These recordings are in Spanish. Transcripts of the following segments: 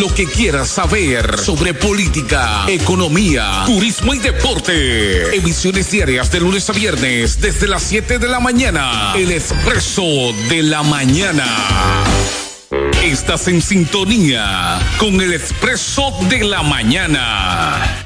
lo que quieras saber sobre política, economía, turismo y deporte. Emisiones diarias de lunes a viernes desde las 7 de la mañana. El expreso de la mañana. Estás en sintonía con el expreso de la mañana.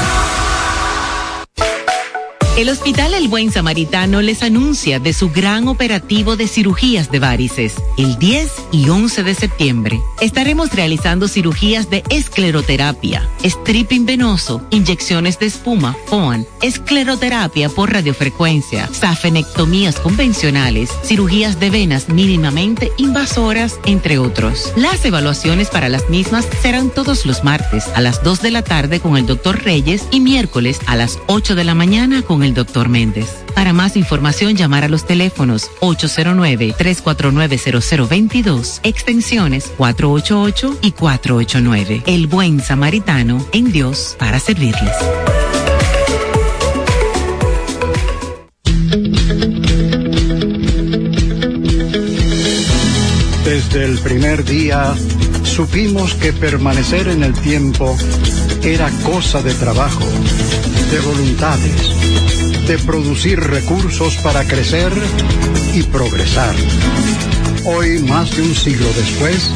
El Hospital El Buen Samaritano les anuncia de su gran operativo de cirugías de varices. El 10 y 11 de septiembre estaremos realizando cirugías de escleroterapia, stripping venoso, inyecciones de espuma, FOAN, escleroterapia por radiofrecuencia, safenectomías convencionales, cirugías de venas mínimamente invasoras, entre otros. Las evaluaciones para las mismas serán todos los martes a las 2 de la tarde con el doctor Reyes y miércoles a las 8 de la mañana con el doctor Méndez. Para más información, llamar a los teléfonos 809-349-0022, extensiones 488 y 489. El buen samaritano en Dios para servirles. Desde el primer día supimos que permanecer en el tiempo era cosa de trabajo, de voluntades, de producir recursos para crecer y progresar. Hoy, más de un siglo después,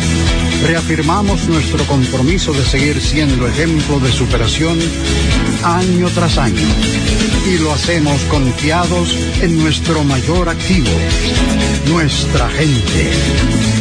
reafirmamos nuestro compromiso de seguir siendo ejemplo de superación año tras año. Y lo hacemos confiados en nuestro mayor activo, nuestra gente.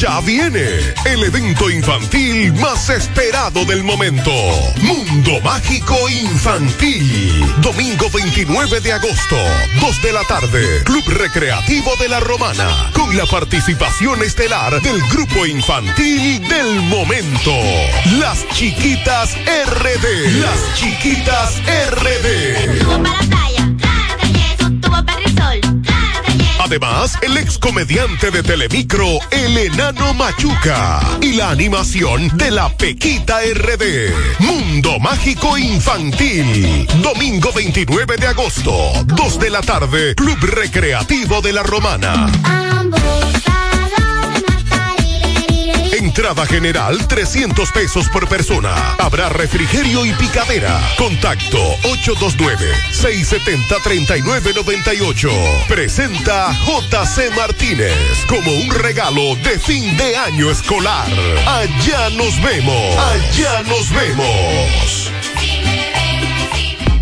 Ya viene el evento infantil más esperado del momento. Mundo Mágico Infantil. Domingo 29 de agosto, 2 de la tarde. Club Recreativo de la Romana. Con la participación estelar del grupo infantil del momento. Las Chiquitas RD. Las Chiquitas RD. Además, el ex comediante de Telemicro, el enano Machuca. Y la animación de la Pequita RD. Mundo Mágico Infantil. Domingo 29 de agosto, 2 de la tarde, Club Recreativo de la Romana. Entrada general 300 pesos por persona. Habrá refrigerio y picadera. Contacto 829-670-3998. Presenta JC Martínez como un regalo de fin de año escolar. Allá nos vemos. Allá nos vemos.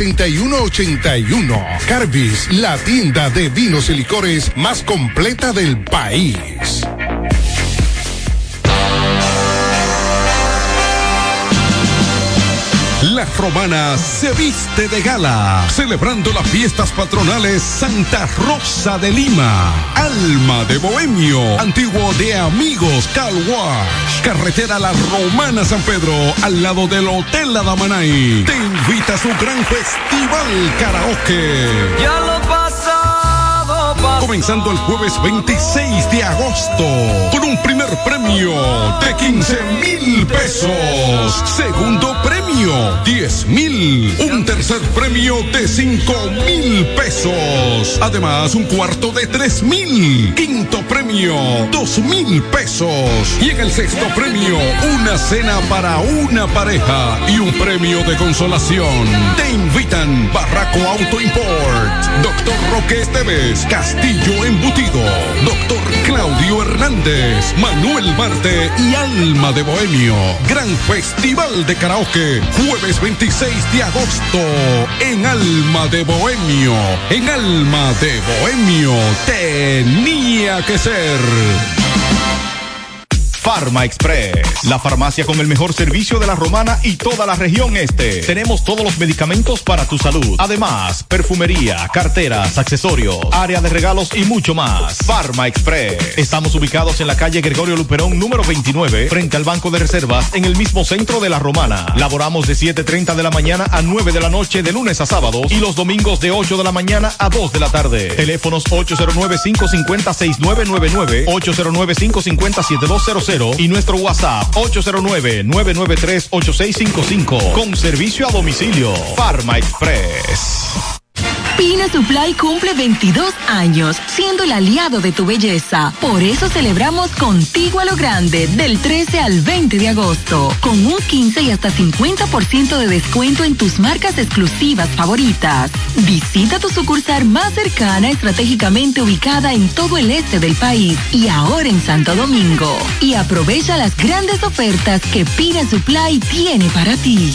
6181. Carbis, la tienda de vinos y licores más completa del país. La Romana se viste de gala, celebrando las fiestas patronales Santa Rosa de Lima, Alma de Bohemio, antiguo de Amigos Car Wash, carretera La Romana San Pedro, al lado del Hotel Adamanay. Te invita a su gran festival karaoke. Ya lo pasado, pasado. Comenzando el jueves 26 de agosto con un primer premio de 15 mil pesos. Segundo premio 10 mil. Un tercer premio de 5 mil pesos. Además un cuarto de 3 mil. Quinto premio 2 mil pesos. Y en el sexto premio una cena para una pareja y un premio de consolación. Te invitan Barraco Auto Import, Doctor Roque Esteves, Castillo Embutido, Doctor Claudio Hernández, Manuel Marte y Alma de Bohemio. Gran Festival de Karaoke, jueves 26 de agosto en Alma de Bohemio. En Alma de Bohemio tenía que ser. Farma Express, la farmacia con el mejor servicio de la romana y toda la región este. Tenemos todos los medicamentos para tu salud. Además, perfumería, carteras, accesorios, área de regalos y mucho más. Farma Express. Estamos ubicados en la calle Gregorio Luperón número 29, frente al Banco de Reservas, en el mismo centro de la romana. Laboramos de 7.30 de la mañana a 9 de la noche de lunes a sábados y los domingos de 8 de la mañana a 2 de la tarde. Teléfonos 809-550-6999, 809-550-7200 y nuestro WhatsApp 809-993-8655 con servicio a domicilio. Farma Express. Pina Supply cumple 22 años, siendo el aliado de tu belleza. Por eso celebramos contigo a lo grande, del 13 al 20 de agosto, con un 15 y hasta 50% de descuento en tus marcas exclusivas favoritas. Visita tu sucursal más cercana, estratégicamente ubicada en todo el este del país y ahora en Santo Domingo. Y aprovecha las grandes ofertas que Pina Supply tiene para ti.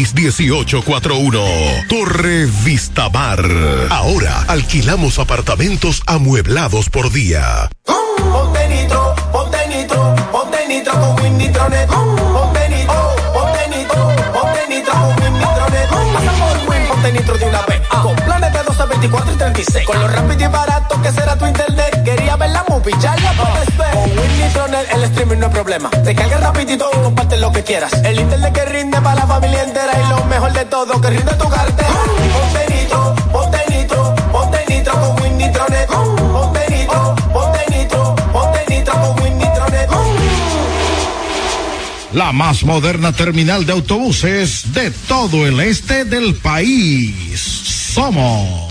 809-696-1841. Torre Vista Bar. Ahora alquilamos apartamentos amueblados por día. Ponte nitro, ponte nitro, con Win Nitronet. Ponte nitro, ponte nitro, ponte nitro con. Pasa por Win, ponte de una vez. Con planes de 12, 24 y 36. Con lo rápido y barato que será tu internet. Quería ver la movie, ya la puedes ver. Con Win Nitronet el streaming no es problema. Te carga rapidito y comparte lo que quieras. El internet que rinde para la familia entera y lo mejor de todo, que rinde tu cartera. Ponte nitro, ponte nitro, ponte nitro con Win Nitronet. Ponte nitro, ponte nitro, ponte nitro con Win Nitronet. La más moderna terminal de autobuses de todo el este del país. Somos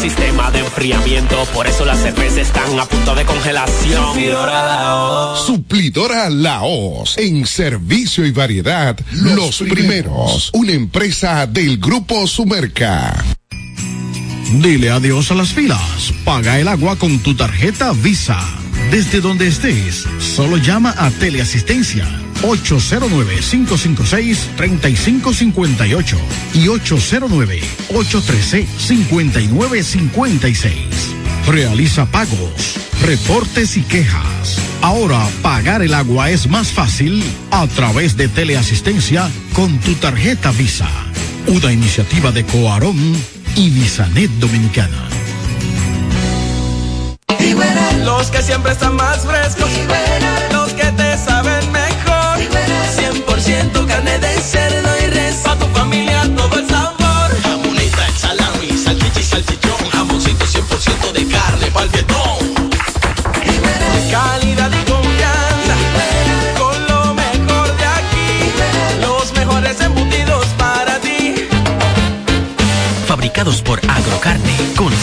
Sistema de enfriamiento, por eso las cervezas están a punto de congelación. Suplidor a la voz. Suplidora Laos. En servicio y variedad, los, primeros. Una empresa del Grupo Sumerca. Dile adiós a las filas. Paga el agua con tu tarjeta Visa. Desde donde estés, solo llama a Teleasistencia 809-556-3558 y 809-813-5956. Realiza pagos, reportes y quejas. Ahora pagar el agua es más fácil a través de Teleasistencia con tu tarjeta Visa. Una iniciativa de Coarón y Visanet Dominicana. Los que siempre están más frescos. Los que te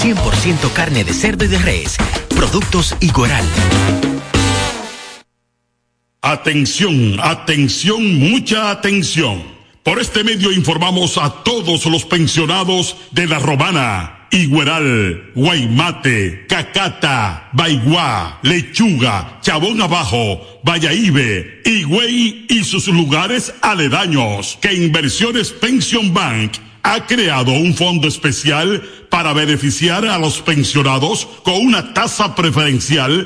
100% carne de cerdo y de res. Productos Igueral. Atención, atención, mucha atención. Por este medio informamos a todos los pensionados de La Romana, Igueral, Guaymate, Cacata, Baigua, Lechuga, Chabón Abajo, Vallaíbe, Higüey y sus lugares aledaños que Inversiones Pension Bank ha creado un fondo especial para beneficiar a los pensionados con una tasa preferencial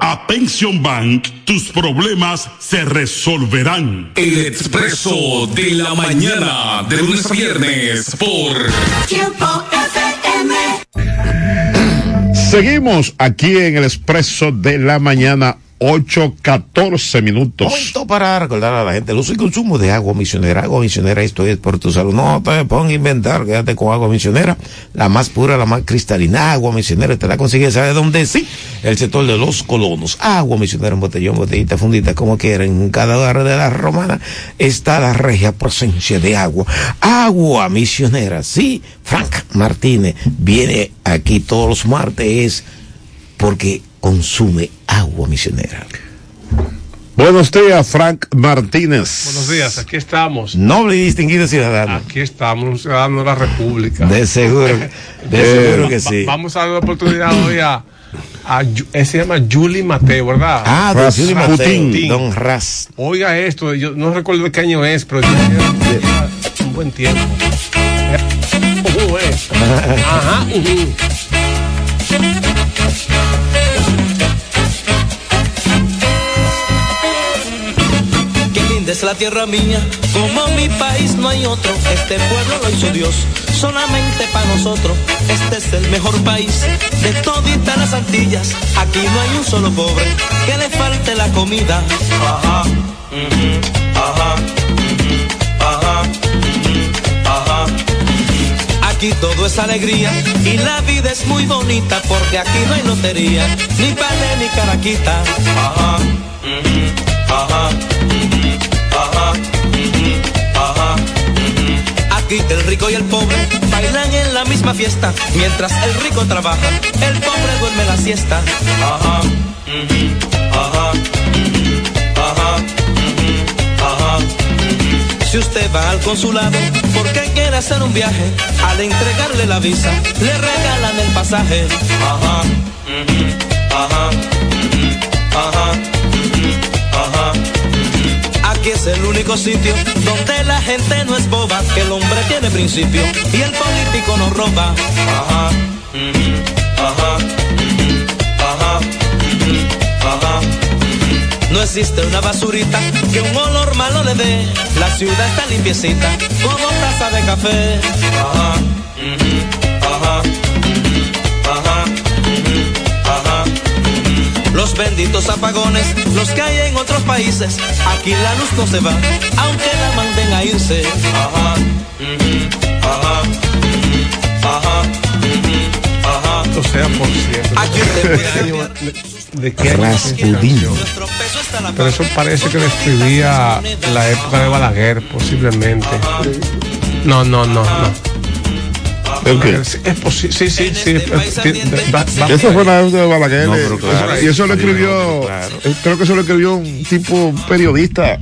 a Pension Bank, tus problemas se resolverán. El expreso de la mañana, de lunes a viernes, por Tiempo FM. Seguimos aquí en el expreso de la mañana, 8.14 minutos. Momento para recordar a la gente el uso y consumo de agua misionera. Agua misionera, esto es por tu salud. No te pongas a inventar, quédate con agua misionera, la más pura, la más cristalina. Agua misionera, te la consigues, ¿sabes dónde? Sí, el sector de los colonos. Agua misionera en botellón, botellita, fundita, como quieran. En cada hogar de la romana está la regia presencia de agua. Agua misionera, sí. Frank Martínez viene aquí todos los martes porque consume agua misionera. Buenos días, Frank Martínez. Buenos días, aquí estamos. Noble y distinguido ciudadano. Aquí estamos, un ciudadano de la República. De seguro, de Eh, seguro que va- sí. Vamos a dar la oportunidad hoy a, a él se llama Julie Mateo, ¿verdad? Ah, don Julie Mateo, don Ras. Oiga esto, yo no recuerdo de qué año es, pero lleva un buen tiempo. Eh. Ajá, es la tierra mía, como mi país no hay otro. Este pueblo lo hizo Dios, solamente para nosotros. Este es el mejor país de toditas las Antillas. Aquí no hay un solo pobre que le falte la comida. Ajá, ajá, ajá, ajá. Aquí todo es alegría y la vida es muy bonita porque aquí no hay lotería, ni palé ni caraquita. Ajá, ajá, Aquí el rico y el pobre bailan en la misma fiesta. Mientras el rico trabaja, el pobre duerme la siesta. Ajá, ajá, ajá, ajá. Si usted va al consulado porque quiere hacer un viaje, al entregarle la visa, le regalan el pasaje. Ajá, ajá, ajá. Aquí es el único sitio donde la gente no es boba, que el hombre tiene principio y el político no roba. Ajá, ajá, ajá, ajá. No existe una basurita que un olor malo le dé. La ciudad está limpiecita como taza de café. Ajá, ajá, benditos apagones, los que hay en otros países. Aquí la luz no se va, aunque la manden a irse. Ajá, ujú, ajá, ujú, ajá, ujú, ajá. O sea, por cierto. Aquí puede ¿De, qué? Pero eso parece que describía la época de Balaguer, posiblemente. No, no, no, no. Es, es posible, sí, sí, sí. es- es- va- va- Eso fue la época de Balaguer. No, eh, pero claro. eso- y eso lo escribió, eh, creo que eso lo escribió un tipo periodista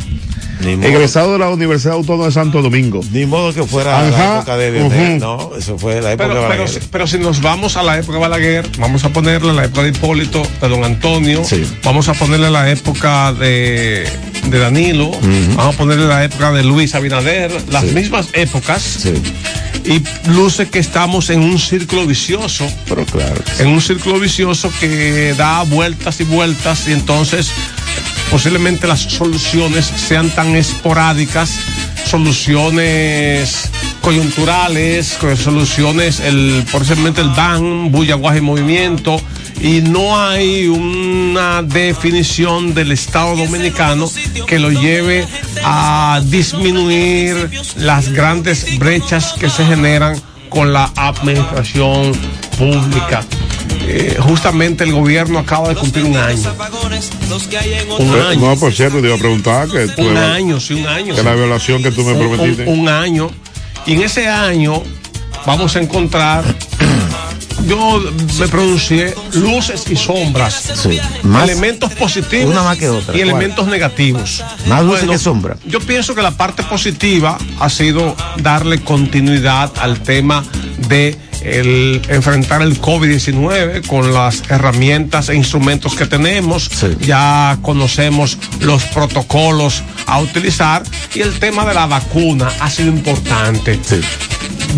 egresado de la Universidad Autónoma de Santo Domingo. Ni modo que fuera la época de ujú. no, eso fue la época Pero, de pero, Balaguer. pero si nos vamos a la época de Balaguer, vamos a ponerle la época de Hipólito, de Don Antonio, vamos a ponerle la época de, de Danilo, vamos a ponerle la época de Luis Abinader, las mismas épocas. Y luce que estamos en un círculo vicioso. Pero claro. En un círculo vicioso que da vueltas y vueltas y entonces posiblemente las soluciones sean tan esporádicas, soluciones coyunturales, co- soluciones, el, posiblemente el DAN, bulla, guaje y movimiento, y no hay una definición del Estado dominicano que lo lleve a disminuir las grandes brechas que se generan con la administración pública. Eh, justamente el gobierno acaba de cumplir un año. Un Pero, año. No, por cierto, te iba a preguntar que, tú Un año, sí, un año. que la violación que tú me Un- prometiste. Un, un año. Y en ese año vamos a encontrar. Yo me pronuncié luces y sombras. Más- elementos positivos una más que otra. y ¿Cuál? elementos negativos. Más luces que sombra. Yo pienso que la parte positiva ha sido darle continuidad al tema de el enfrentar el COVID-19 con las herramientas e instrumentos que tenemos. Ya conocemos los protocolos a utilizar y el tema de la vacuna ha sido importante.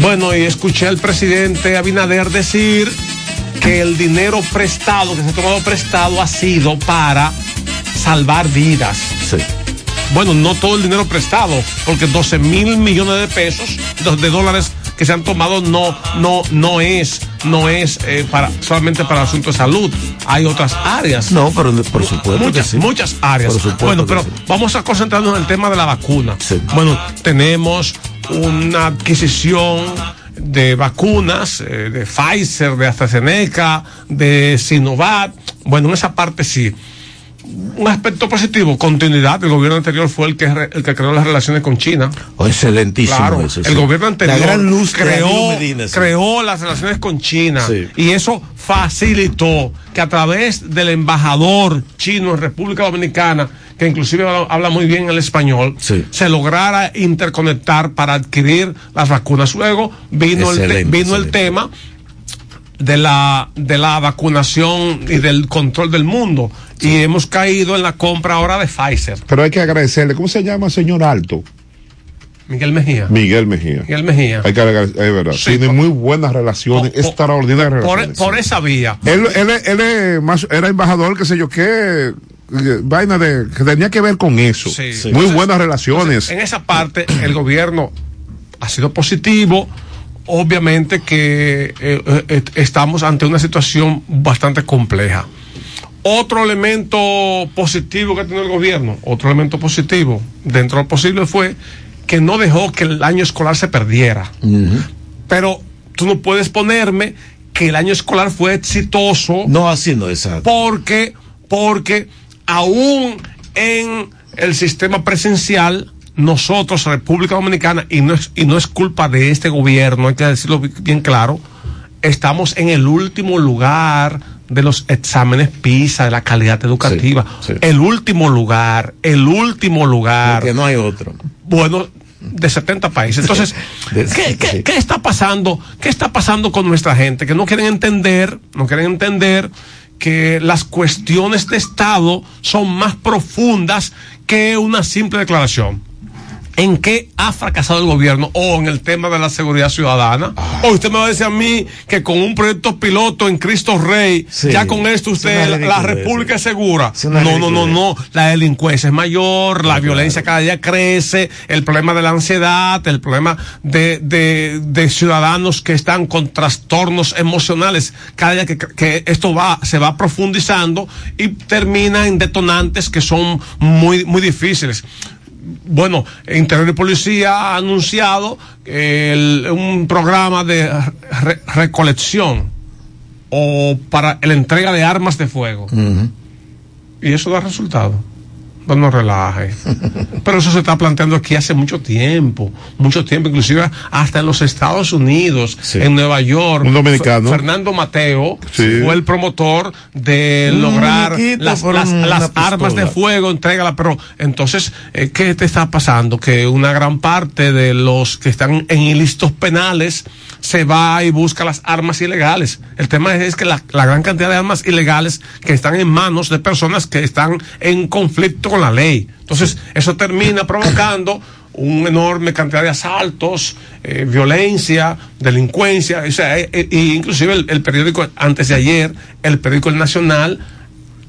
Bueno, y escuché al presidente Abinader decir que el dinero prestado, que se ha tomado prestado, ha sido para salvar vidas. Bueno, no todo el dinero prestado, porque 12 mil millones de pesos, de, de dólares que se han tomado no, no, no es, no es eh, para, solamente para el asunto de salud. Hay otras áreas. No, pero por supuesto Muchas, que sí. muchas áreas. Por supuesto bueno, pero sí. vamos a concentrarnos en el tema de la vacuna. Bueno, tenemos una adquisición de vacunas, eh, de Pfizer, de AstraZeneca, de Sinovac. Bueno, en esa parte sí. Un aspecto positivo, continuidad. El gobierno anterior fue el que, re- el que creó las relaciones con China. Oh, excelentísimo Claro, eso, sí. el gobierno anterior La gran luz de creó, Danilo Medina, sí. creó las relaciones con China y eso facilitó que a través del embajador chino en República Dominicana, que inclusive habla, muy bien el español, se lograra interconectar para adquirir las vacunas. Luego vino, el, te- Excelente, vino el tema de la, de la vacunación y del control del mundo. Y hemos caído en la compra ahora de Pfizer. Pero hay que agradecerle. ¿Cómo se llama, señor Alto? Miguel Mejía. Miguel Mejía. Miguel Mejía. Hay que es verdad. Tiene muy buenas relaciones, extraordinarias Por, relaciones. por esa vía. Él, él, él es más, era embajador, qué sé yo qué, eh, vaina de, que tenía que ver con eso. Sí. Muy Entonces- buenas relaciones. En esa parte, el gobierno ha sido positivo. Obviamente que eh, eh, estamos ante una situación bastante compleja. Otro elemento positivo que ha tenido el gobierno, otro elemento positivo dentro de lo posible fue que no dejó que el año escolar se perdiera. Pero tú no puedes ponerme que el año escolar fue exitoso. No, así no es. Porque, porque aún en el sistema presencial, nosotros, República Dominicana, y no es, y no es culpa de este gobierno, hay que decirlo bien claro, estamos en el último lugar de los exámenes PISA de la calidad educativa. El último lugar, el último lugar. Porque no hay otro. Bueno, de 70 países. Entonces, ¿qué, qué, qué está pasando? ¿Qué está pasando con nuestra gente? Que no quieren entender, no quieren entender que las cuestiones de Estado son más profundas que una simple declaración. ¿En qué ha fracasado el gobierno? O en el tema de la seguridad ciudadana. O usted me va a decir a mí que con un proyecto piloto en Cristo Rey, ya con esto usted, la, la República es segura. No, no, no, no. La delincuencia es mayor, la violencia cada día crece, el problema de la ansiedad, el problema de, de, de ciudadanos que están con trastornos emocionales. Cada día que, que esto va, se va profundizando y termina en detonantes que son muy, muy difíciles bueno, Interior y Policía ha anunciado el- un programa de re- recolección o para la entrega de armas de fuego. Y eso da resultado. No nos relaje. Pero eso se está planteando aquí hace mucho tiempo, mucho tiempo, inclusive hasta en los Estados Unidos, en Nueva York. Un dominicano. Fer- Fernando Mateo Sí. fue el promotor de Un lograr las, armas de fuego, entrégala. Pero entonces, eh, ¿qué te está pasando? Que una gran parte de los que están en ilícitos penales se va y busca las armas ilegales. El tema es, que la, gran cantidad de armas ilegales que están en manos de personas que están en conflicto con la ley. Entonces, eso termina provocando una enorme cantidad de asaltos, eh, violencia, delincuencia, o eh, eh, inclusive el, el periódico antes de ayer, el periódico El Nacional,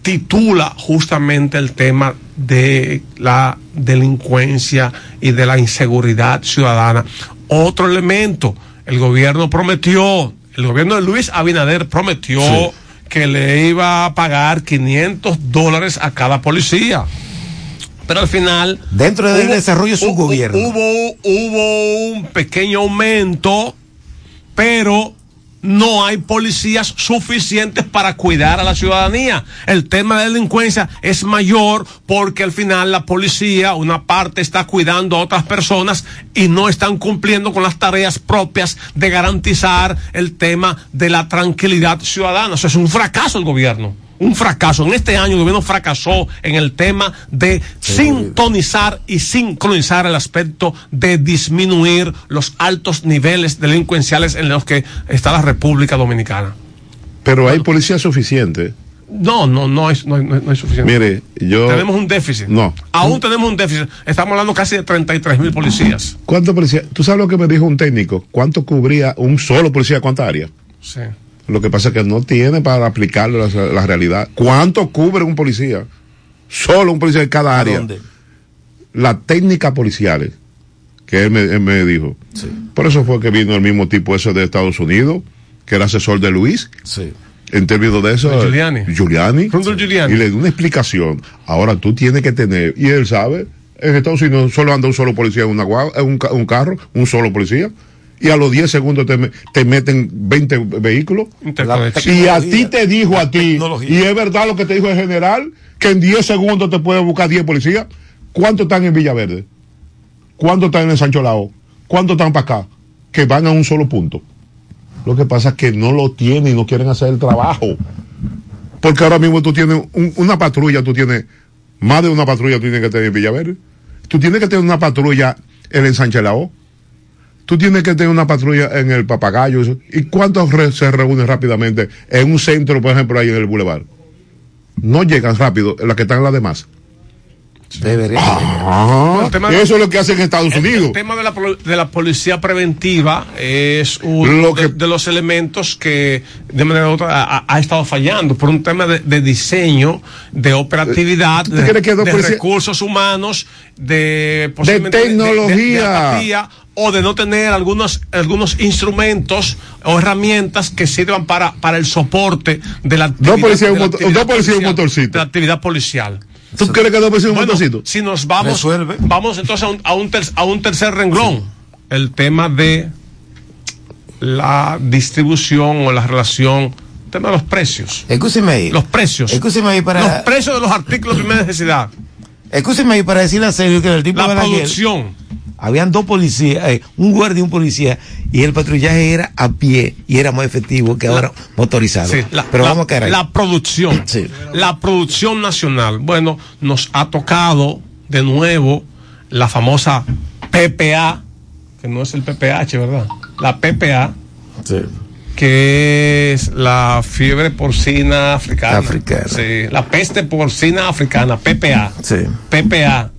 titula justamente el tema de la delincuencia y de la inseguridad ciudadana. Otro elemento, el gobierno prometió, el gobierno de Luis Abinader prometió Sí. que le iba a pagar 500 dólares a cada policía. Pero al final... Dentro del desarrollo de su hubo- gobierno. Hubo, hubo un pequeño aumento, pero no hay policías suficientes para cuidar a la ciudadanía. El tema de delincuencia es mayor porque al final la policía, una parte está cuidando a otras personas y no están cumpliendo con las tareas propias de garantizar el tema de la tranquilidad ciudadana. Eso es un fracaso el gobierno. Un fracaso. En este año el gobierno fracasó en el tema de sintonizar y sincronizar el aspecto de disminuir los altos niveles delincuenciales en los que está la República Dominicana. Pero hay policía suficiente. No, no, no es, no, no hay suficiente. Mire, yo. Tenemos un déficit. No. Aún tenemos un déficit. Estamos hablando casi de 33 mil policías. ¿Cuántos policías? ¿Tú sabes lo que me dijo un técnico? ¿Cuánto cubría un solo policía? ¿Cuánta área? Sí. Lo que pasa es que no tiene para aplicarlo la, la realidad. ¿Cuánto cubre un policía? Solo un policía en cada área. dónde? Las técnicas policiales, que él me, él me dijo. Por eso fue que vino el mismo tipo ese de Estados Unidos, que era asesor de Luis. Sí. En términos de eso. De Giuliani. Giuliani. Giuliani. Y le dio una explicación. Ahora tú tienes que tener, y él sabe, en Estados Unidos solo anda un solo policía en, una, un, un carro, un solo policía. Y a los 10 segundos te, te meten 20 vehículos. Y a ti te dijo a ti, y es verdad lo que te dijo el general, que en 10 segundos te puede buscar 10 policías. ¿Cuántos están en Villaverde? ¿Cuántos están en Sancho Lao? ¿Cuántos están para acá? Que van a un solo punto. Lo que pasa es que no lo tienen y no quieren hacer el trabajo. Porque ahora mismo tú tienes un- una patrulla, tú tienes más de una patrulla, tú tienes que tener en Villaverde. Tú tienes que tener una patrulla en el Lao. Tú tienes que tener una patrulla en el Papagayo. ¿Y cuántos re- se reúnen rápidamente en un centro, por ejemplo, ahí en el Boulevard? No llegan rápido, las que están las demás. Debería. Ah, de- eso es lo que hacen en Estados El- Unidos. El tema de la, de la policía preventiva es uno Lo de, de los elementos que de manera u otra ha, ha estado fallando por un tema de, de diseño, de operatividad, ¿Tú de, de recursos humanos, de, posiblemente tecnología. apatía, o de no tener algunos algunos instrumentos o herramientas que sirvan para, para el soporte de la actividad, un motor- un policial, motorcito. de la actividad policial. ¿Tú crees que dos policías y un Bueno, motorcito? Si nos vamos, Resuelve. vamos entonces a un, a un, ter- a un tercer renglón. El tema de la distribución o la relación tema de los precios. Escúcheme ahí. Los precios. Escúcheme ahí para. Los precios de los artículos de primera necesidad. Escúcheme para decirle a Sergio que el tipo La de Balaguer, producción. Habían dos policías, eh, un guardia y un policía, y el patrullaje era a pie y era más efectivo que ahora motorizado. Sí, la, Pero la- vamos a caer ahí. La producción. La producción nacional. Bueno, nos ha tocado de nuevo la famosa PPA, que no es el PPH, ¿verdad? La PPA, que es la fiebre porcina africana. Africana. Sí, la peste porcina africana, PPA. Sí. PPA.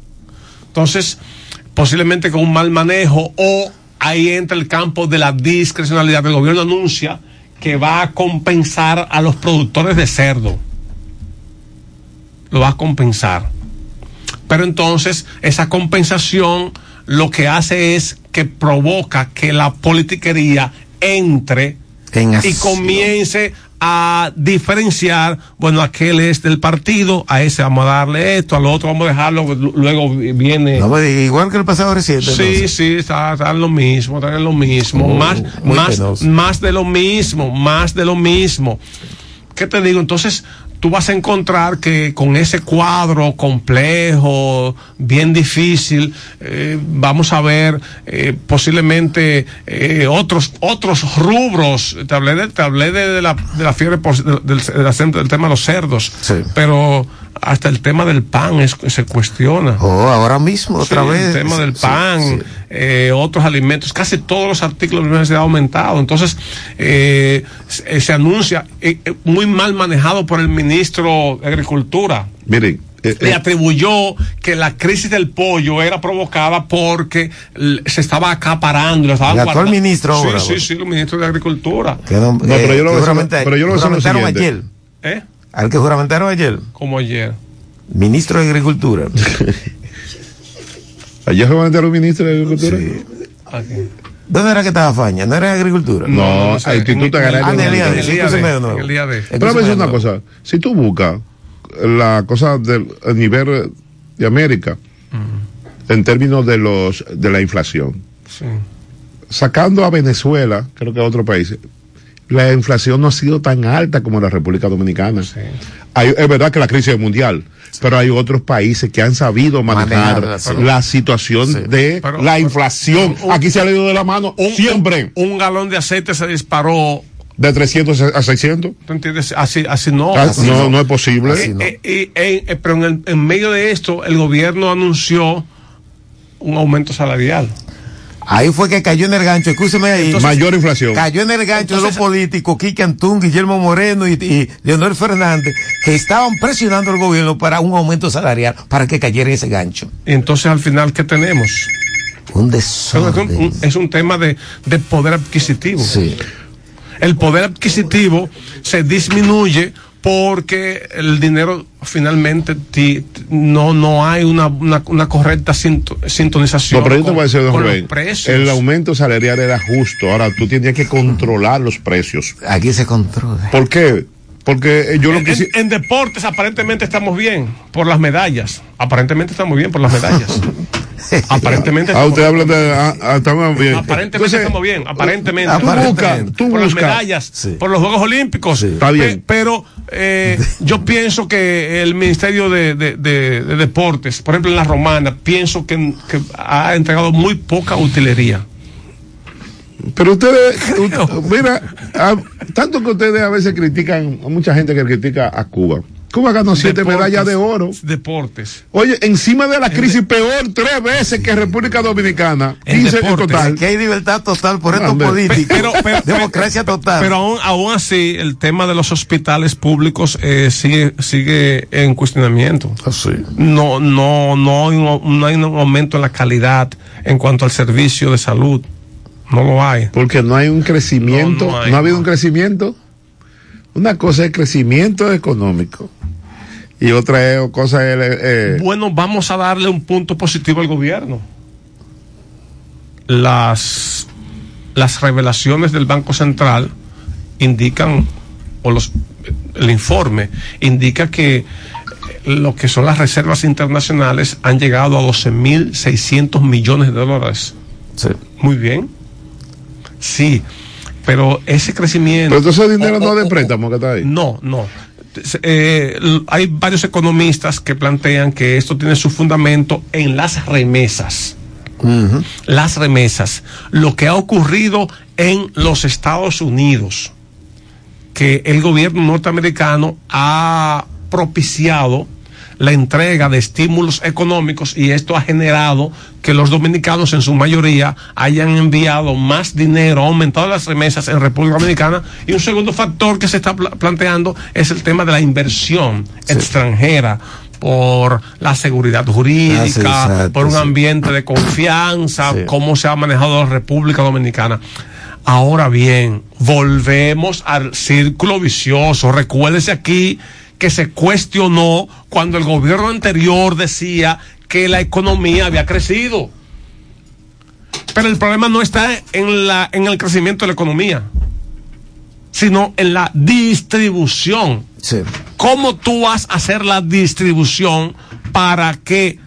Entonces, posiblemente con un mal manejo o ahí entra el campo de la discrecionalidad. El gobierno anuncia que va a compensar a los productores de cerdo. Lo va a compensar. Pero entonces esa compensación lo que hace es que provoca que la politiquería entre En y comience a diferenciar, bueno, aquel es del partido, a ese vamos a darle esto, al otro vamos a dejarlo, luego viene... No igual que el pasado reciente. Sí, entonces. sí, está, está lo mismo, está lo mismo, Oh, más, más, penoso. más de lo mismo, más de lo mismo. ¿Qué te digo? Entonces, tú vas a encontrar que con ese cuadro complejo, bien difícil, eh, vamos a ver eh, posiblemente eh, otros otros rubros. Te hablé de, te hablé de, de la, de la fiebre por- del, del- del tema de los cerdos, pero hasta el tema del pan es- se cuestiona. Oh, ahora mismo, otra Sí, vez. El tema del Sí, pan, sí. eh, otros alimentos, casi todos los artículos de necesidad han aumentado. Entonces, eh, se, se anuncia, eh, eh, muy mal manejado por el ministro de Agricultura. Miren, eh, Le atribuyó que la crisis del pollo era provocada porque se estaba acaparando. y lo estaban El actual guardando. ministro Sí, ahora, sí, bueno. sí, el ministro de Agricultura. Que no- No, pero yo lo que voy a juramenta- decir- pero yo lo voy a decir lo juramentaron siguiente. ayer. ¿Eh? Al que juramentaron ayer. Como ayer. Ministro de Agricultura. ayer un ministro de Agricultura. ¿Dónde era que estaba Faña? ¿No era Agricultura? No, al Instituto Agrario Ah, en el día de- nuevo. el día de- Pero a veces una cosa, si tú buscas la cosa del a nivel de América, en términos de los de la inflación, Sí. sacando a Venezuela, creo que a otros países, la inflación no ha sido tan alta como en la República Dominicana. Hay- es verdad que la crisis es mundial, pero hay otros países que han sabido manejar la situación de Pero- la inflación. Aquí se ha ido de la mano siempre. Un galón de aceite se disparó. De 300 a 600. ¿Tú entiendes? Así, así no. Ah, Así no, no es posible. Eh, eh, eh, eh, pero en, el- en medio de esto, el gobierno anunció un aumento salarial. Ahí fue que cayó en el gancho, escúcheme ahí. Mayor inflación. Cayó en el gancho de los políticos, Quique Antún, Guillermo Moreno y, y Leonel Fernández, que estaban presionando al gobierno para un aumento salarial, para que cayera en ese gancho. Entonces al final, ¿qué tenemos? Un Es un, un- es un tema de, de poder adquisitivo. El poder adquisitivo se disminuye porque el dinero finalmente ti- ti- no no hay una, una, una correcta sinto- sintonización No, pero yo te con- voy a decir, don con los Rubén, precios. el aumento salarial era justo. Ahora tú tienes que controlar los precios. Aquí se controla. ¿Por qué? Porque eh, yo lo que en- en deportes aparentemente estamos bien por las medallas. Aparentemente estamos bien por las medallas. aparentemente Ah, estamos usted habla de. ah, ah, estamos bien. Aparentemente Entonces, estamos bien, aparentemente. Tú buscas, tú por las medallas, por los Juegos Olímpicos. Está bien. Pe- pero eh, yo pienso que el Ministerio de, de- de- de Deportes, por ejemplo en la Romana, pienso que, que ha entregado muy poca utilería. Pero ustedes, u- mira, ah, tanto que ustedes a veces critican, a mucha gente que critica a Cuba. Cuba ganó siete Deportes. medallas de oro. Deportes. Oye, encima de la crisis peor tres veces que República Dominicana. 15 en total. Aquí hay libertad total por. Pero- pero- Democracia total. Pero aún, aún así, el tema de los hospitales públicos eh, sigue, sigue en cuestionamiento. No, no, no, hay un, no hay un aumento en la calidad en cuanto al servicio de salud. No lo hay. Porque no hay un crecimiento, No, no, no hay, ha habido un crecimiento. Una cosa es crecimiento económico y otra es, cosa es eh, Bueno, vamos a darle un punto positivo al gobierno. Las, las revelaciones del Banco Central indican, o los, el informe indica que lo que son las reservas internacionales han llegado a 12.600 millones de dólares. Muy bien. Sí. pero ese crecimiento... Pero entonces el dinero no es de préstamo que está ahí. No, no. Eh, hay varios economistas que plantean que esto tiene su fundamento en las remesas. Las remesas. Lo que ha ocurrido en los Estados Unidos, que el gobierno norteamericano ha propiciado la entrega de estímulos económicos y esto ha generado que los dominicanos en su mayoría hayan enviado más dinero, aumentado las remesas en República Dominicana y un segundo factor que se está pla- planteando es el tema de la inversión extranjera por la seguridad jurídica, Ah, sí, exacto, por un sí. ambiente de confianza, cómo se ha manejado la República Dominicana. Ahora bien, volvemos al círculo vicioso. Recuérdese aquí que se cuestionó cuando el gobierno anterior decía que la economía había crecido. Pero el problema no está en, la, en el crecimiento de la economía, sino en la distribución. ¿Cómo tú vas a hacer la distribución para que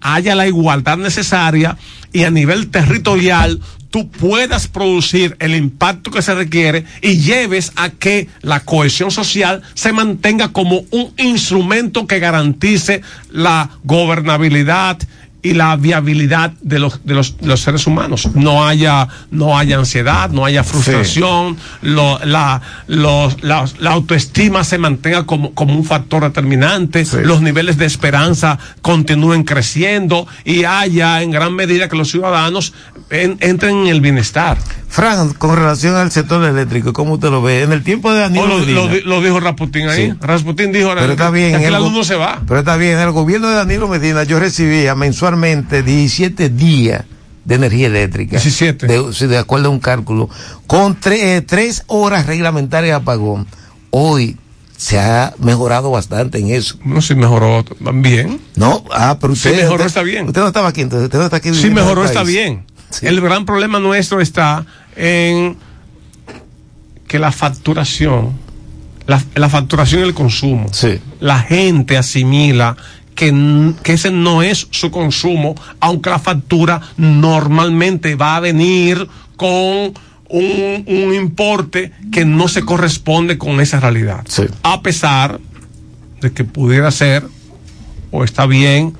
haya la igualdad necesaria y a nivel territorial tú puedas producir el impacto que se requiere y lleves a que la cohesión social se mantenga como un instrumento que garantice la gobernabilidad y la viabilidad de los, de los, de los seres humanos. No haya, no haya ansiedad, no haya frustración, lo- la, los- la, la autoestima se mantenga como, como un factor determinante, los niveles de esperanza continúen creciendo y haya en gran medida que los ciudadanos en- entren en el bienestar. Fran, con relación al sector eléctrico, ¿cómo usted lo ve? En el tiempo de Danilo Oh, lo, Medina. lo di- lo dijo Rasputín ahí. Sí. Rasputín dijo Pero está bien. que el alumno se va. Pero está bien. En el gobierno de Danilo Medina yo recibía mensualmente 17 días de energía eléctrica. 17. De, sí, de acuerdo a un cálculo. Con tre- eh, tres horas reglamentarias de apagón. Hoy se ha mejorado bastante en eso. No, sí mejoró bien. No, ah, pero Sí, usted. mejoró, usted- está bien. Usted no estaba aquí, entonces usted no está aquí. Sí, mejoró, está país. bien. El gran problema nuestro está en que la facturación, la, la facturación y el consumo. La gente asimila que, que ese no es su consumo, aunque la factura normalmente va a venir con un, un importe que no se corresponde con esa realidad. A pesar de que pudiera ser o está bien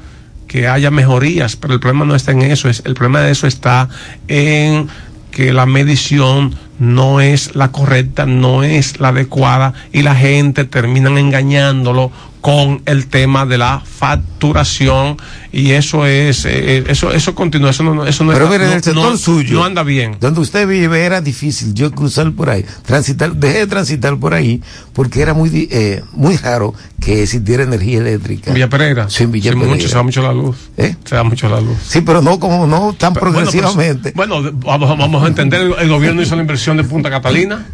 que haya mejorías, pero el problema no está en eso, es, el problema de eso está en que la medición no es la correcta, no es la adecuada y la gente terminan engañándolo con el tema de la facturación y eso es eh, eso eso continúa eso no eso no Pero está- mire, en el sector no- suyo. no anda bien Donde usted vive era difícil yo cruzar por ahí. Transitar, dejé de transitar por ahí porque era muy, eh, muy raro que existiera energía eléctrica. en Villa Pereira Sí, en Villa Sí, Pereira. mucho se da mucho la luz ¿Eh? se da mucho la luz Sí, pero no como no tan Pero, bueno, progresivamente. pero- Bueno, vamos, vamos a entender, el, el gobierno hizo la inversión de Punta Catalina.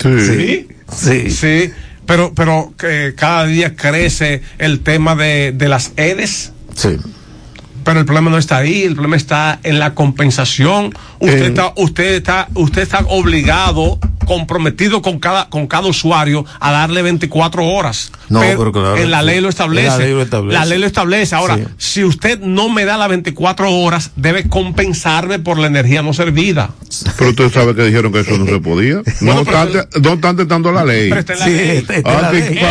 Sí. Sí. Sí. Pero, pero que cada día crece el tema de, de las EDES. Sí. Pero el problema no está ahí, el problema está en la compensación. Usted Eh. está, usted está, usted está obligado, comprometido con cada, con cada usuario a darle 24 horas. No, pero claro, en la ley lo establece. La ley lo establece. La ley lo establece. Ahora, Sí. si usted no me da las 24 horas, debe compensarme por la energía no servida. Pero usted sabe que dijeron que eso no se podía. No Bueno, obstante, no obstante tanto la ley. Pero está en la ley. Ah, sí, Eso ¿cuál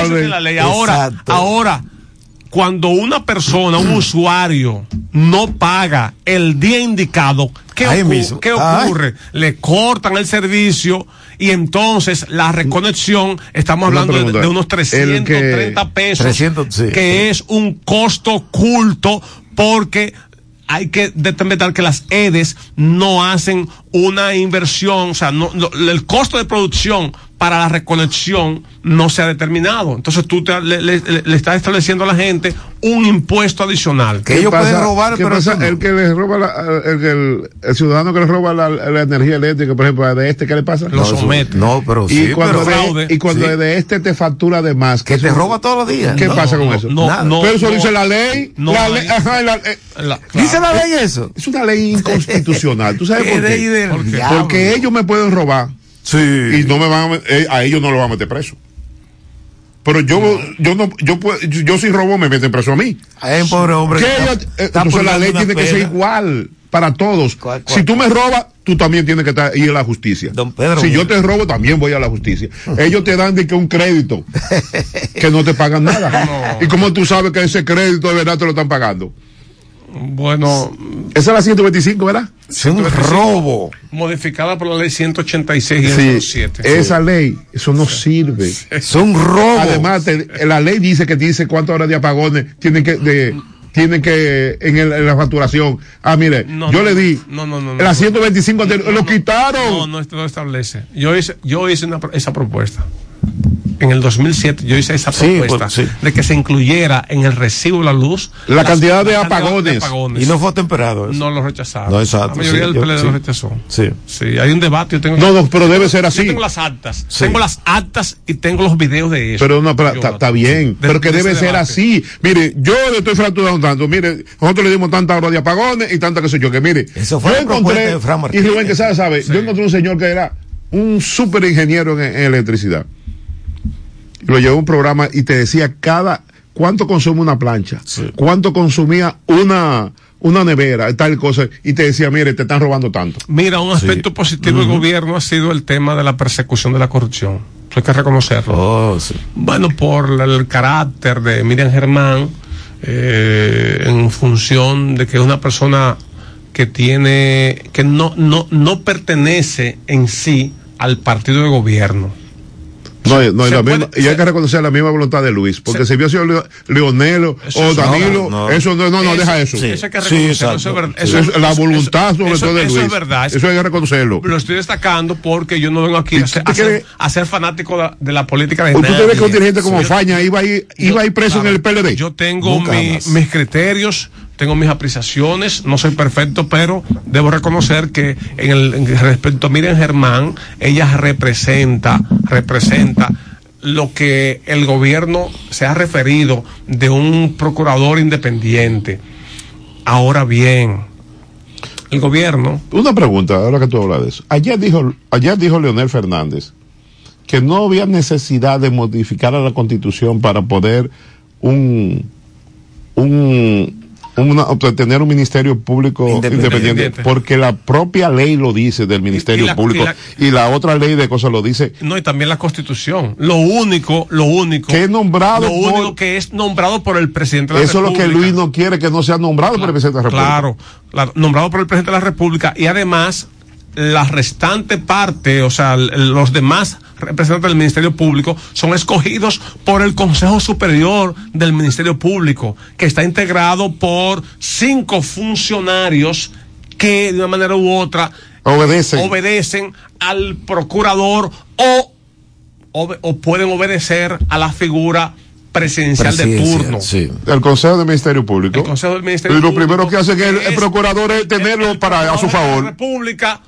está ley? en la ley. Ahora, ahora, cuando una persona, un usuario, no paga el día indicado, ¿qué, Ahí ocu- mismo. qué Ay. ocurre? Le cortan el servicio y entonces la reconexión, estamos Una hablando de, pregunta. de unos El 330 que- pesos, 300, sí. que es un costo oculto porque hay que determinar que las EDES no hacen una inversión, o sea, no, no- el costo de producción para la reconexión no se ha determinado. Entonces tú te- le, le- le estás estableciendo a la gente un impuesto adicional. ¿Qué pasa- qué pasa? El que le roba la- el, que el, el ciudadano que le roba la, la energía eléctrica, por ejemplo, de este, ¿qué le pasa? Lo No, somete. no, pero y sí, cuando pero de, fraude. y cuando Sí. de este te factura de más. Que te roba todos los días. ¿Qué No, pasa con no, eso? no, no, pero eso no. dice la ley. No la ley ajá, la- eh, ¿Dice la ley eso? Es una ley inconstitucional. ¿Tú sabes por qué? porque ellos me pueden robar. Y no me van a, eh, a ellos no lo van a meter preso. Pero yo, yo no, yo puedo, yo, si robo me meten preso a mí. Ay, pobre hombre. ¿Qué está- ellos- eh, está entonces la ley tiene que ser igual para todos. Si tú me robas, tú también tienes que estar, ir a la justicia. Pedro, si yo te robo, también voy a la justicia. Ellos te dan de que un crédito que no te pagan nada. ¿Y cómo tú sabes que ese crédito de verdad te lo están pagando? Bueno. Esa es la 125, ¿verdad? Es un robo. Modificada por la ley 186 y Sí, 107. esa ley, eso no sirve. Es un robo. Además, te- la ley dice que dice cuántas horas de apagones tienen que, de, tienen que, en, el- en la facturación. Ah, mire, No, yo no, le di, no, no, no, la no. 125 te- lo quitaron. No, no, esto no establece. Yo hice, yo hice una pro- esa propuesta. En el 2007 yo hice esa Sí, propuesta pues, sí. de que se incluyera en el recibo de la luz La cantidad de cantidad apagones. Y no fue temperado. eso. No lo rechazaron. No, exacto, La mayoría sí, del yo- PLD sí. lo rechazó. Sí. Sí, hay un debate. Yo tengo, No, no, pero debe ser Yo así. tengo las actas. Sí. Tengo las actas y tengo los videos de eso. Pero no, pero Yo- está bien, pero que de debe ser debate. así. Mire, yo le estoy fracturando tanto. Mire, nosotros le dimos tanta hora de apagones y tanta que sé yo. Que mire, Eso fue yo de Fran y. Rubén que sabe, sabe, yo encontré un señor que era un súper ingeniero en, en electricidad. Y lo llevó a un programa y te decía cada cuánto consume una plancha, cuánto consumía una una nevera, tal cosa, y te decía, mire, te están robando tanto. Mira, un aspecto positivo del gobierno ha sido el tema de la persecución de la corrupción. Eso hay que reconocerlo. Oh, sí. Bueno, por el carácter de Miriam Germán, eh, en función de que es una persona que tiene, que no, no, no pertenece en sí al partido de gobierno. No, no, y, Se la puede- misma- y hay que reconocer la misma voluntad de Luis, porque si hubiera sido Leo- Leonelo Eso o Danilo, no, no. eso no, no, no, deja eso. Eso hay que Sí, reconocerlo, eso Eso es la voluntad sobre eso- todo de eso Luis. es verdad. Eso hay que reconocerlo. Lo estoy destacando porque yo no vengo aquí ¿Y a ser, a ser- a ser fanático de, de la política de ¿O tú te ves que un dirigente como Yo- Faña iba a ir, iba a ir preso Claro, en el PLD? Yo tengo mi- mis criterios, tengo mis apreciaciones, no soy perfecto, pero debo reconocer que en el respecto a Miriam Germán, ella representa, representa lo que el gobierno se ha referido de un procurador independiente. Ahora bien, el gobierno Una pregunta, ahora que tú hablas de eso. Ayer dijo, ayer dijo Leonel Fernández que no había necesidad de modificar a la constitución para poder un, un una, obtener un ministerio público Independiente. independiente, porque la propia ley lo dice del ministerio la- público y y la- otra ley de cosas lo dice No, y también la constitución. Lo único, lo único. Que es nombrado Lo por- único que es nombrado por el presidente de la eso es lo que. Luis no quiere que no sea nombrado por el presidente de la República Claro, claro, nombrado por el presidente de la República y además la restante parte, o sea, los demás representantes del Ministerio Público son escogidos por el Consejo Superior del Ministerio Público, que está integrado por cinco funcionarios que de una manera u otra obedecen obedecen al procurador o, pueden obedecer a la figura presidencial, de turno. sí. El Consejo del Ministerio Público. El Consejo del Ministerio y lo Público, primero que hace que el, procurador es tenerlo para a su favor. La República,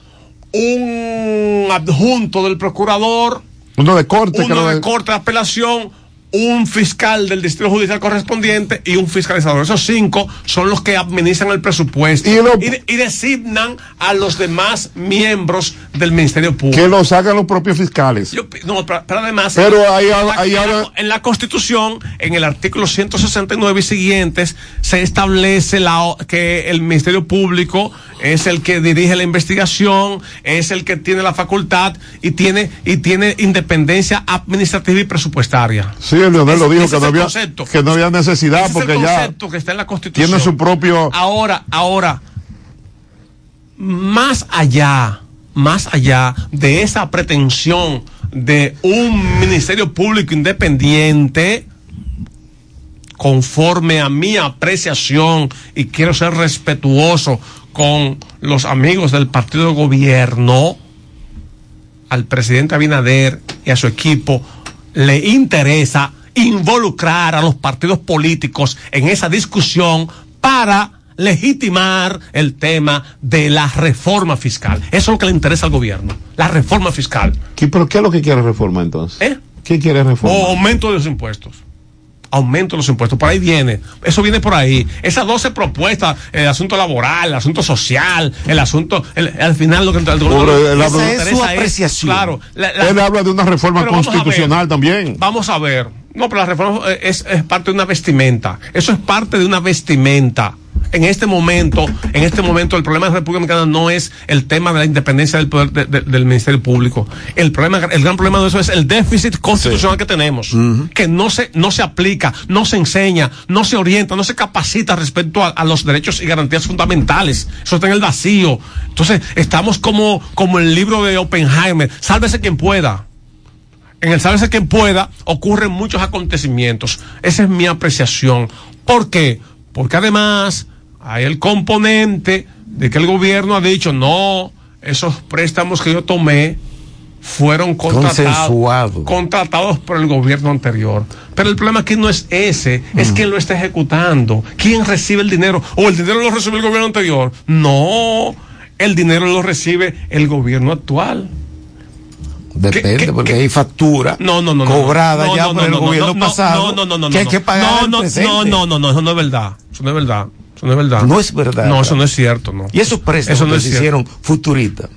un adjunto del procurador, Uno de corte. uno de que- corte de apelación, un fiscal del distrito judicial correspondiente y un fiscalizador. Esos cinco son los que administran el presupuesto Y lo- de- y designan a los demás miembros del Ministerio Público. que lo sacan los propios fiscales. Yo no, pero, pero además, Pero ahí en, la, ahí en la- habla- en la Constitución, en el artículo 169 y siguientes, se establece la, que el Ministerio Público es el que dirige la investigación, es el que tiene la facultad y tiene, y tiene independencia administrativa y presupuestaria. Sí, Leonel lo dijo que no, había, que no había necesidad Ese porque es el ya que está en la Constitución. tiene su propio. Ahora, ahora, más allá, más allá de esa pretensión de un ministerio público independiente, conforme a mi apreciación, y quiero ser respetuoso con los amigos del partido de gobierno, al presidente Abinader y a su equipo le interesa involucrar a los partidos políticos en esa discusión para legitimar el tema de la reforma fiscal. Eso es lo que le interesa al gobierno, la reforma fiscal. ¿Qué, ¿Pero qué es lo que quiere reformar entonces? ¿Eh? ¿Qué quiere reformar? O aumento de los impuestos. Aumento de los impuestos. Por ahí viene. Eso viene por ahí. Esas 12 propuestas, el asunto laboral, el asunto social, el asunto, el- al final lo que el interesa Esa es su apreciación. Claro. la- la- Él habla de una reforma vamos ver. constitucional también. Vamos a ver. No, pero la reforma es, es parte de una vestimenta. Eso es parte de una vestimenta en este momento, en este momento, el problema de la República Dominicana no es el tema de la independencia del poder de- de- del Ministerio Público. El problema, el gran problema de eso es el déficit constitucional que tenemos, que no se, no se aplica, no se enseña, no se orienta, no se capacita respecto a, a los derechos y garantías fundamentales. Eso está en el vacío. Entonces, estamos como, como el libro de Oppenheimer, sálvese quien pueda. En el sálvese quien pueda ocurren muchos acontecimientos. Esa es mi apreciación. ¿Por qué? Porque además hay el componente de que el gobierno ha dicho, no, esos préstamos que yo tomé fueron contratados, contratados por el gobierno anterior. Pero el problema aquí no es ese, es quién lo está ejecutando, quién recibe el dinero, o el dinero lo recibe el gobierno anterior. No, el dinero lo recibe el gobierno actual. Depende, porque hay factura No, no, no, no. cobrada No, ya no, por no, el no, gobierno no, pasado No, no, no, no. que hay no. que pagar No, no, presente. no, no, no, no, eso no es verdad. Eso no es verdad. Eso no es verdad. No es verdad. No, eso no es cierto, no. Y esos préstamos Eso no que es se hicieron futuristas.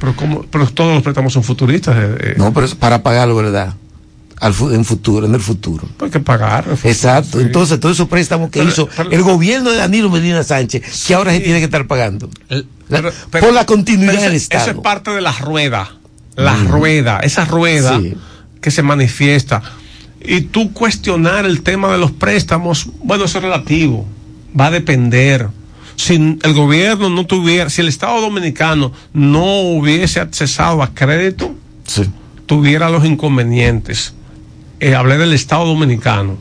Pero, ¿cómo? pero todos los préstamos son futuristas. eh, eh. No, pero es para pagarlo, ¿verdad? Al en futuro, en el futuro. Hay que pagar. Exacto. Entonces, todos esos préstamos que Pero- hizo pero- el gobierno de Danilo Medina Sánchez, que ahora se tiene que estar pagando. Pero- por la continuidad del Estado. Eso es parte de la rueda. La rueda, esa rueda Sí. que se manifiesta. Y tú cuestionar el tema de los préstamos, bueno, eso es relativo. Va a depender. Si el gobierno no tuviera, si el Estado dominicano no hubiese accesado a crédito, tuviera los inconvenientes. Eh, hablé del Estado dominicano.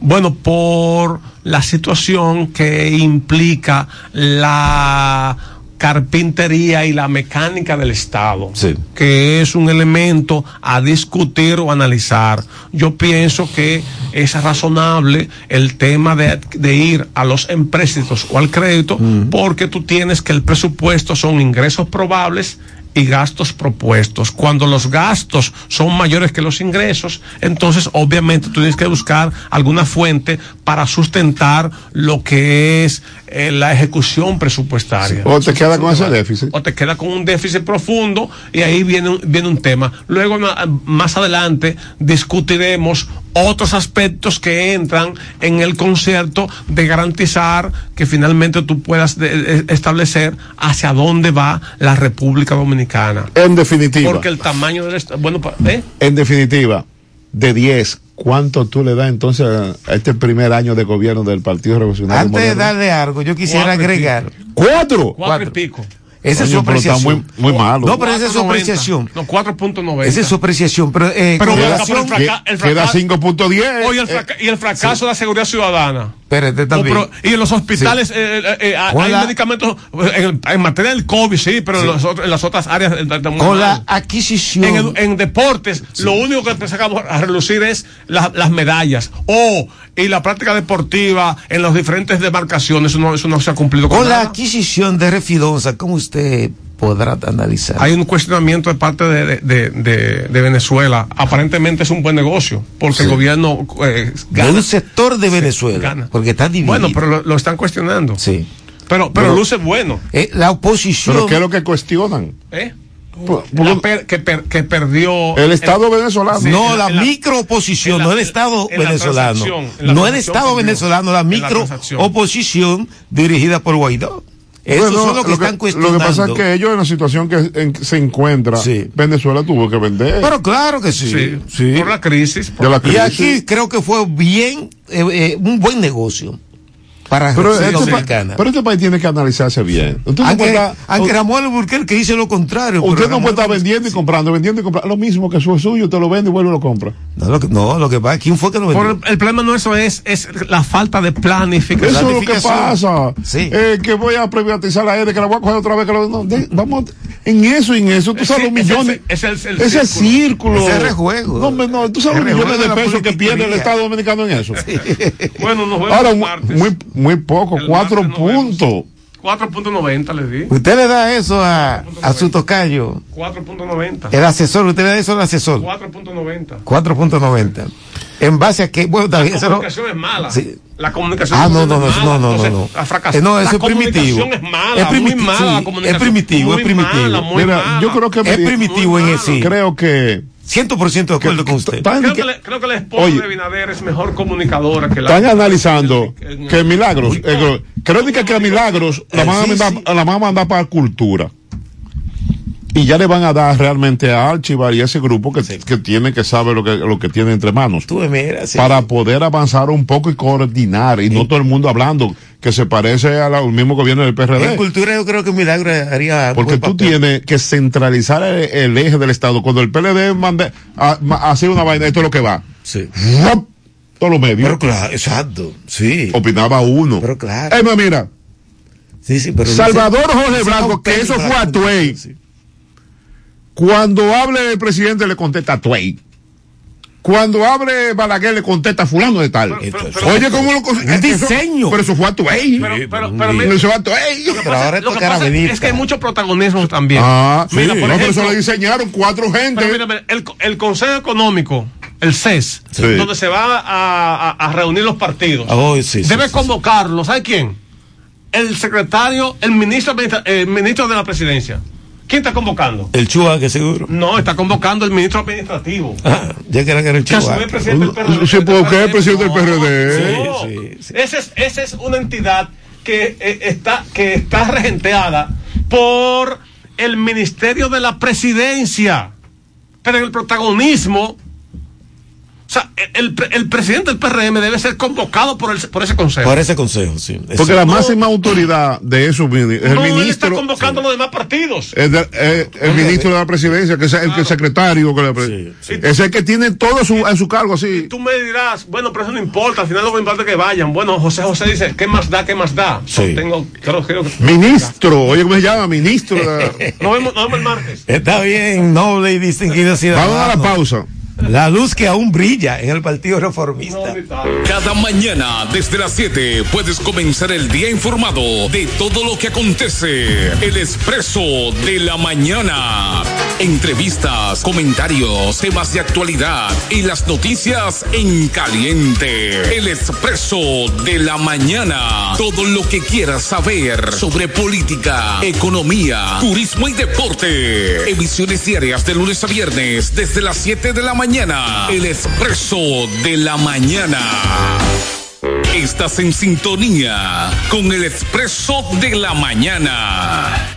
Bueno, por la situación que implica la carpintería y la mecánica del Estado, que es un elemento a discutir o analizar. Yo pienso que es razonable el tema de, de ir a los empréstitos o al crédito, porque tú tienes que el presupuesto son ingresos probables y gastos propuestos. Cuando los gastos son mayores que los ingresos, entonces obviamente tú tienes que buscar alguna fuente para sustentar lo que es eh, la ejecución presupuestaria. O te queda con ese déficit. O te queda con un déficit profundo y ahí viene un, viene un tema. Luego más adelante discutiremos otros aspectos que entran en el concierto de garantizar que finalmente tú puedas de- de- establecer hacia dónde va la República Dominicana. En definitiva. Porque el tamaño del Estado. Bueno, ¿eh? En definitiva, de 10, ¿cuánto tú le das entonces a este primer año de gobierno del Partido Revolucionario Antes de Moderno? darle algo, yo quisiera Cuatro y agregar. ¿Cuatro? Cuatro y pico. Esa es su está apreciación. muy- muy malo. No, pero esa es su 4.90. apreciación. No, 4.90. Esa es su apreciación. Pero, eh, Pero pero el fraca- el Queda fracaso- 5.10. Oye, el fraca- y el fracaso de la seguridad ciudadana. También. Pero- y en los hospitales eh, eh, eh, hay la- medicamentos en, en materia del COVID, sí, pero en, los otros- en las otras áreas está muy Con la adquisición. En, deportes, lo único que sacamos a relucir es la- las medallas. O, y la práctica deportiva en las diferentes demarcaciones, eso no, eso no se ha cumplido con, Con la adquisición de Refidonza, ¿cómo usted podrá analizar? Hay un cuestionamiento de parte de, de- de- de- de Venezuela. Aparentemente es un buen negocio, porque el gobierno eh, de gana. un sector de Venezuela. gana. Porque está dividido. Bueno, pero lo, lo están cuestionando. Sí. Pero, pero No. luce bueno. Eh, la oposición. ¿Pero qué es lo que cuestionan? ¿eh? Por- La per- que, per- que perdió El Estado venezolano. Sí, no, la, la- microoposición, no el Estado en la venezolano. la No el Estado venezolano, la microoposición dirigida por Guaidó. Esos Bueno, son los que lo están Lo cuestionando. que pasa es que ellos en la situación que en- se encuentra, Sí. Venezuela tuvo que vender. Pero claro que sí. Sí, sí. por la crisis. por De la Y crisis. aquí creo que fue bien, eh, eh, un buen negocio para la Pero República este, Dominicana. pero este país tiene que analizarse bien. Usted no Aunque, estar- aunque Ramón Alburquerque dice lo contrario. usted no puede estar vendiendo y comprando, vendiendo y comprando. Lo mismo que eso es suyo, usted lo vende y vuelve y lo compra. No, lo que, no, lo que pasa, ¿quién fue que lo vendió? Por el, el problema no eso es, es la falta de planificación. Eso es lo que pasa. Sí. Eh, que voy a privatizar la EDE, que la voy a coger otra vez. Que lo, no, de- vamos en eso y en eso. Tú sabes los Ese- millones. ese es el- el ese círculo. círculo. Ese es rejuego. No, hombre, no, tú sabes los millones de pesos que pierde el Estado Dominicano en eso. Bueno, nos vemos Ahora, muy, muy poco, El cuatro puntos. 4.90 le di. Usted le da eso a, a su tocayo, 4.90. el asesor, usted le da eso al asesor. 4.90. 4.90. En base a que, bueno, La también eso no- comunicación es mala. Sí. La comunicación Ah, no, es no, no, mala. no, no, no, no. ha fracasado. Eh, no, eso La es primitivo. comunicación es mala, Es muy mala sí, la es comunicación. primitivo, Muy es primitivo. mala, muy Mira, mala. yo creo que Es primitivo en ese. creo que 100% de acuerdo con usted. Creo que, le- creo que la esposa Oye. de Binader es mejor comunicadora que la. Están analizando que Milagros, eh, crónica que Milagros la van, a mandar, la van a mandar para cultura. Y ya le van a dar realmente a Archivar y a ese grupo que, que tiene que saber lo que, lo que tiene entre manos. sí. Para poder avanzar un poco y coordinar. Y no todo el mundo hablando que se parece al mismo gobierno del En PRD. cultura yo creo que Milagro haría. Porque tú papel. tienes que centralizar el, el eje del Estado. Cuando el PLD mande a, a hacer una vaina, esto es lo que va. Sí. ¡Rup! Todos los medios. Pero claro, exacto. Sí. Opinaba uno. Pero claro. Emma, mira. Sí, sí, pero. Salvador Jorge Blanco, que eso fue a Tuey. Cuando hable el presidente le contesta a Tuey. Cuando hable Balaguer le contesta a fulano de tal. Oye, ¿cómo lo eso- diseño. Pero eso fue a Tuey. Pero, pero mira, Eso fue a lo que pasa- lo que pasa es que hay mucho protagonismo también. Ah, sí. Mira, por No, pero ejemplo, eso lo diseñaron cuatro gente. Pero mira, mira, el, el Consejo Económico, el CES, Sí. donde se van a, a- a reunir los partidos, Oh, sí, debe sí, convocarlo, ¿sabe quién? El secretario, el ministro, el ministro de la presidencia. ¿Quién está convocando? El Chua, que seguro. No, está convocando el ministro administrativo. Ah, ya que era que era el Que Chua. vez presidente del PRD. Sí, porque es el presidente del PRD. No, Esa, es, esa es una entidad que eh, está, que está regenteada por el Ministerio de la Presidencia. Pero el protagonismo. O sea, el, el- el presidente del PRM debe ser convocado por, el, por ese consejo. Por ese consejo, sí. Porque la máxima autoridad de eso es el no, él está ministro. convocando a los demás partidos. De- el ministro de la presidencia, que es el, que el secretario, que la pre- es el que tiene todo su, a su cargo así. Tú me dirás, bueno, pero eso no importa, al final lo que importa es que vayan. Bueno, José José dice, ¿qué más da, qué más da? Sí. Tengo, creo, creo que... Ministro, oye, ¿cómo se llama? Ministro. de- Nos vemos, nos vemos el martes. Está bien, noble y distinguido ciudadano. Vamos a la pausa. La luz que aún brilla en el Partido Reformista. Cada mañana desde las 7 puedes comenzar el día informado de todo lo que acontece. El expreso de la mañana. Entrevistas, comentarios, temas de actualidad y las noticias en caliente. El expreso de la mañana. Todo lo que quieras saber sobre política, economía, turismo y deporte. Emisiones diarias de lunes a viernes desde las 7 de la mañana. El expreso de la mañana. Estás en sintonía con el expreso de la mañana.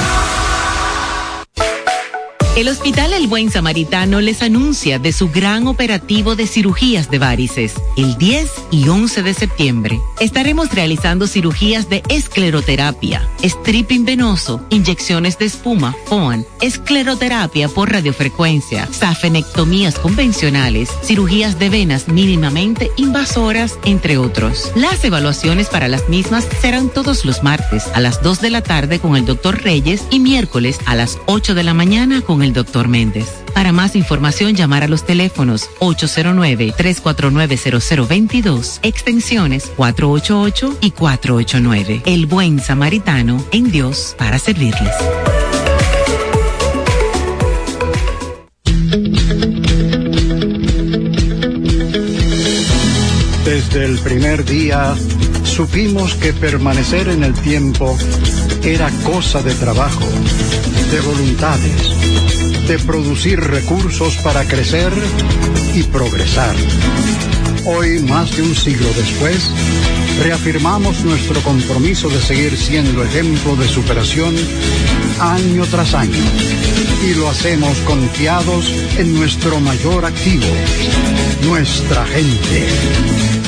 El Hospital El Buen Samaritano les anuncia de su gran operativo de cirugías de varices. El 10 y 11 de septiembre estaremos realizando cirugías de escleroterapia, stripping venoso, inyecciones de espuma, FOAN, escleroterapia por radiofrecuencia, safenectomías convencionales, cirugías de venas mínimamente invasoras, entre otros. Las evaluaciones para las mismas serán todos los martes a las 2 de la tarde con el doctor Reyes y miércoles a las 8 de la mañana con el doctor Méndez. Para más información, llamar a los teléfonos 809-349-0022, extensiones 488 y 489. El buen samaritano en Dios para servirles. Desde el primer día supimos que permanecer en el tiempo era cosa de trabajo, de voluntades, de producir recursos para crecer y progresar. Hoy, más de un siglo después, reafirmamos nuestro compromiso de seguir siendo ejemplo de superación año tras año. Y lo hacemos confiados en nuestro mayor activo, nuestra gente.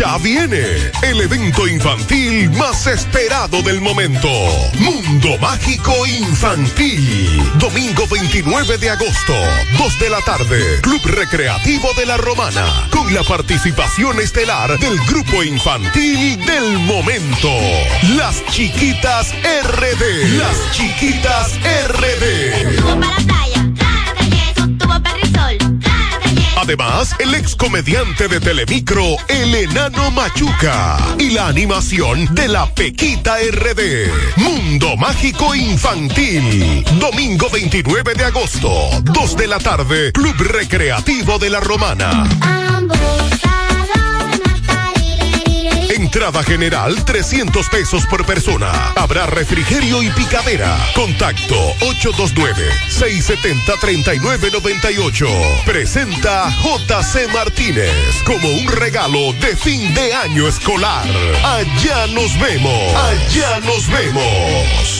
Ya viene el evento infantil más esperado del momento. Mundo Mágico Infantil. Domingo 29 de agosto, 2 de la tarde. Club Recreativo de la Romana. Con la participación estelar del grupo infantil del momento. Las Chiquitas RD. Las Chiquitas RD. Además, el ex comediante de Telemicro, el enano Machuca. Y la animación de la Pequita RD. Mundo Mágico Infantil. Domingo 29 de agosto, 2 de la tarde, Club Recreativo de la Romana. Entrada general 300 pesos por persona. Habrá refrigerio y picadera. Contacto 829-670-3998. Presenta JC Martínez como un regalo de fin de año escolar. Allá nos vemos. Allá nos vemos.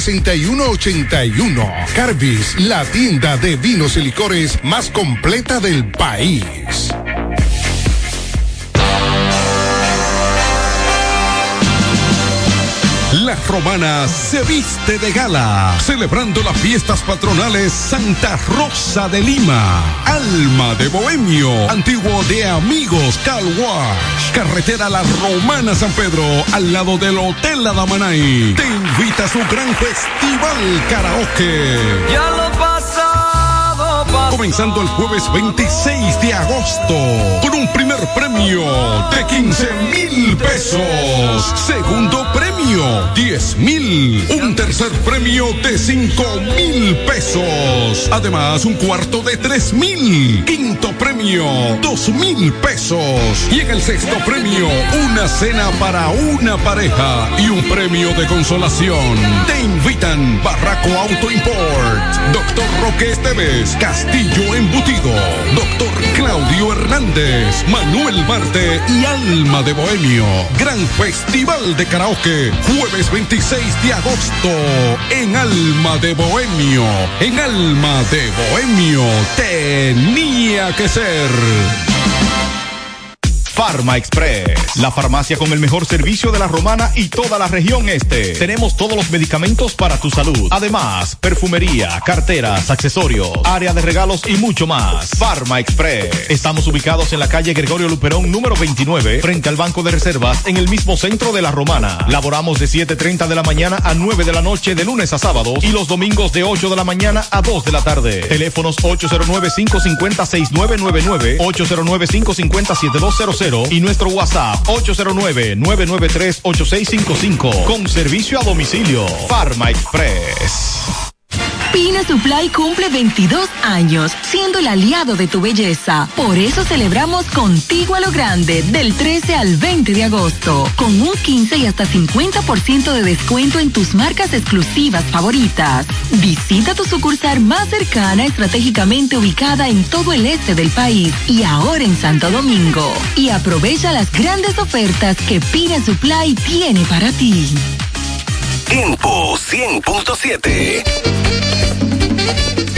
6181. Carvis, la tienda de vinos y licores más completa del país. La romana se viste de gala, celebrando las fiestas patronales Santa Rosa de Lima, Alma de Bohemio, antiguo de Amigos Car Wash, carretera La Romana San Pedro, al lado del Hotel Adamanay. Te invita a su gran festival karaoke. Comenzando el jueves 26 de agosto con un primer premio de 15 mil pesos. Segundo premio 10 mil. Un tercer premio de 5 mil pesos. Además un cuarto de 3 mil. Quinto premio 2 mil pesos. Y en el sexto premio una cena para una pareja y un premio de consolación. Te invitan Barraco Auto Import, Doctor Roque Esteves, Castillo Embutido, Doctor Claudio Hernández, Manuel Marte y Alma de Bohemio. Gran Festival de Karaoke, jueves 26 de agosto, en Alma de Bohemio. En Alma de Bohemio tenía que ser. Farma Express, la farmacia con el mejor servicio de la romana y toda la región este. Tenemos todos los medicamentos para tu salud. Además, perfumería, carteras, accesorios, área de regalos y mucho más. Farma Express. Estamos ubicados en la calle Gregorio Luperón número 29, frente al Banco de Reservas, en el mismo centro de la romana. Laboramos de 7.30 de la mañana a 9 de la noche de lunes a sábados y los domingos de 8 de la mañana a 2 de la tarde. Teléfonos 809-550-6999, 809-550-7200 y nuestro WhatsApp 809-993-8655 con servicio a domicilio. Farma Express. Pina Supply cumple 22 años, siendo el aliado de tu belleza. Por eso celebramos contigo a lo grande, del 13 al 20 de agosto, con un 15 y hasta 50% de descuento en tus marcas exclusivas favoritas. Visita tu sucursal más cercana, estratégicamente ubicada en todo el este del país y ahora en Santo Domingo. Y aprovecha las grandes ofertas que Pina Supply tiene para ti. Tiempo 100.7 Thank you.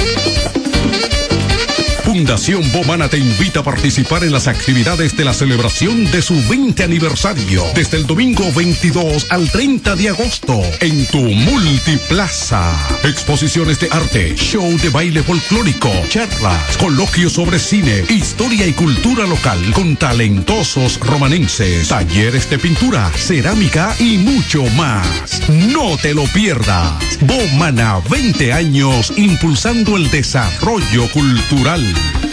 Fundación Bomana te invita a participar en las actividades de la celebración de su 20 aniversario desde el domingo 22 al 30 de agosto en tu multiplaza. Exposiciones de arte, show de baile folclórico, charlas, coloquios sobre cine, historia y cultura local con talentosos romanenses, talleres de pintura, cerámica y mucho más. No te lo pierdas. Bomana 20 años impulsando el desarrollo cultural. え?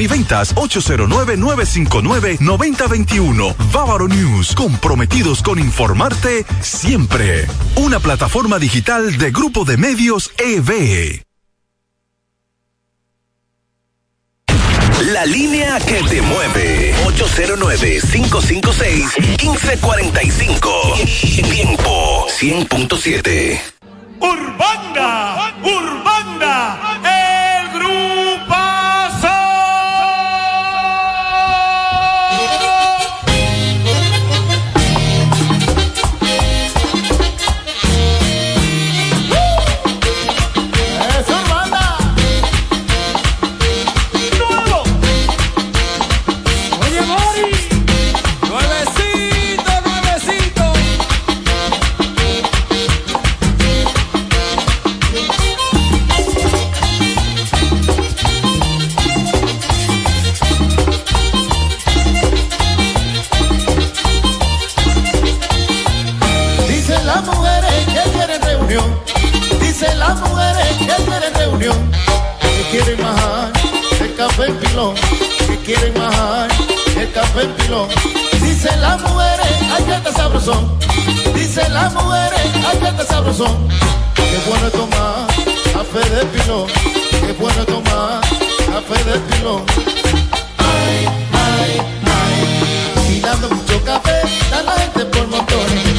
y ventas 809-959-9021. Bávaro News, comprometidos con informarte siempre. Una plataforma digital de Grupo de Medios EB. La línea que te mueve. 809-556-1545. Tiempo 100.7. Urbanda, Urbanda, Que quieren majar el café pilón. Que quieren majar el café pilón. Dicen las mujeres, ay que sabrosón. Dicen las mujeres, ay que está sabrosón. Qué bueno tomar café de pilón. Qué bueno tomar café de pilón. Ay, ay, ay. Tirando mucho café, está la gente por montones.